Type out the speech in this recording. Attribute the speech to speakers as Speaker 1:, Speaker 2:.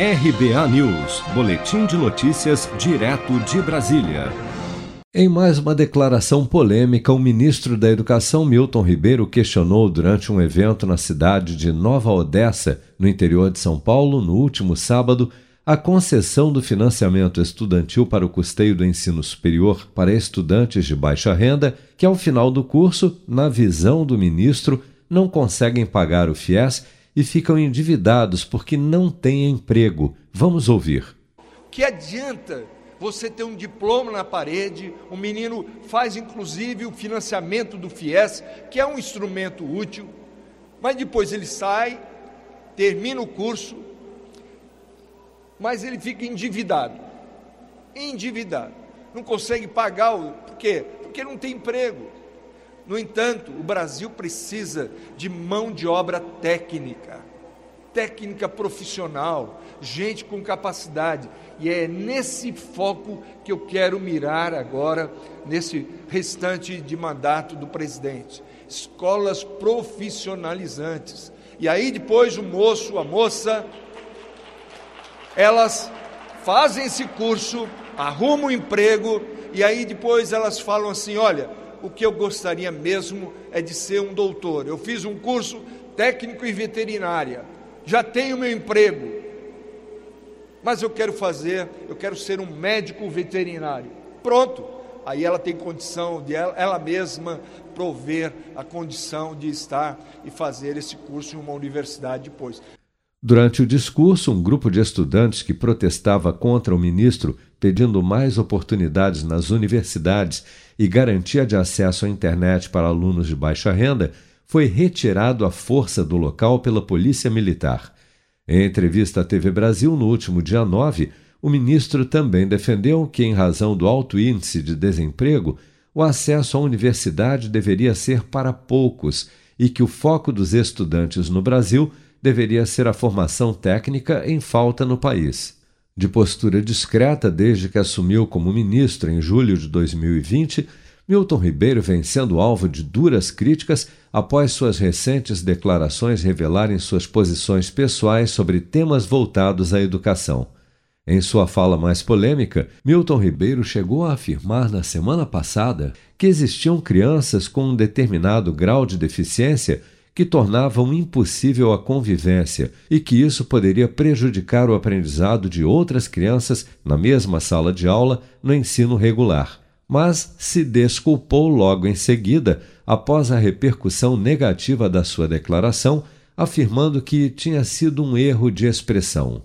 Speaker 1: RBA News, Boletim de Notícias, direto de Brasília.
Speaker 2: Em mais uma declaração polêmica, o ministro da Educação, Milton Ribeiro, questionou durante um evento na cidade de Nova Odessa, no interior de São Paulo, no último sábado, a concessão do financiamento estudantil para o custeio do ensino superior para estudantes de baixa renda, que ao final do curso, na visão do ministro, não conseguem pagar o FIES e ficam endividados porque não têm emprego. Vamos ouvir.
Speaker 3: Que adianta você ter um diploma na parede, o menino faz inclusive o financiamento do FIES, que é um instrumento útil, mas depois ele sai, termina o curso, mas ele fica endividado. Endividado. Não consegue pagar o. Por quê? Porque não tem emprego. No entanto, o Brasil precisa de mão de obra técnica, técnica profissional, gente com capacidade. E é nesse foco que eu quero mirar agora, nesse restante de mandato do presidente. Escolas profissionalizantes. E aí depois o moço, a moça, elas fazem esse curso, arrumam um emprego e aí depois elas falam assim: olha, o que eu gostaria mesmo é de ser um doutor. Eu fiz um curso técnico em veterinária, já tenho meu emprego, mas eu quero fazer, eu quero ser um médico veterinário. Pronto, aí ela tem condição de ela, ela mesma prover a condição de estar e fazer esse curso em uma universidade depois.
Speaker 2: Durante o discurso, um grupo de estudantes que protestava contra o ministro, pedindo mais oportunidades nas universidades e garantia de acesso à internet para alunos de baixa renda, foi retirado à força do local pela Polícia Militar. Em entrevista à TV Brasil no último dia 9, o ministro também defendeu que, em razão do alto índice de desemprego, o acesso à universidade deveria ser para poucos e que o foco dos estudantes no Brasil deveria ser a formação técnica em falta no país. De postura discreta desde que assumiu como ministro em julho de 2020, Milton Ribeiro vem sendo alvo de duras críticas após suas recentes declarações revelarem suas posições pessoais sobre temas voltados à educação. Em sua fala mais polêmica, Milton Ribeiro chegou a afirmar na semana passada que existiam crianças com um determinado grau de deficiência que tornavam impossível a convivência e que isso poderia prejudicar o aprendizado de outras crianças na mesma sala de aula no ensino regular. Mas se desculpou logo em seguida, após a repercussão negativa da sua declaração, afirmando que tinha sido um erro de expressão.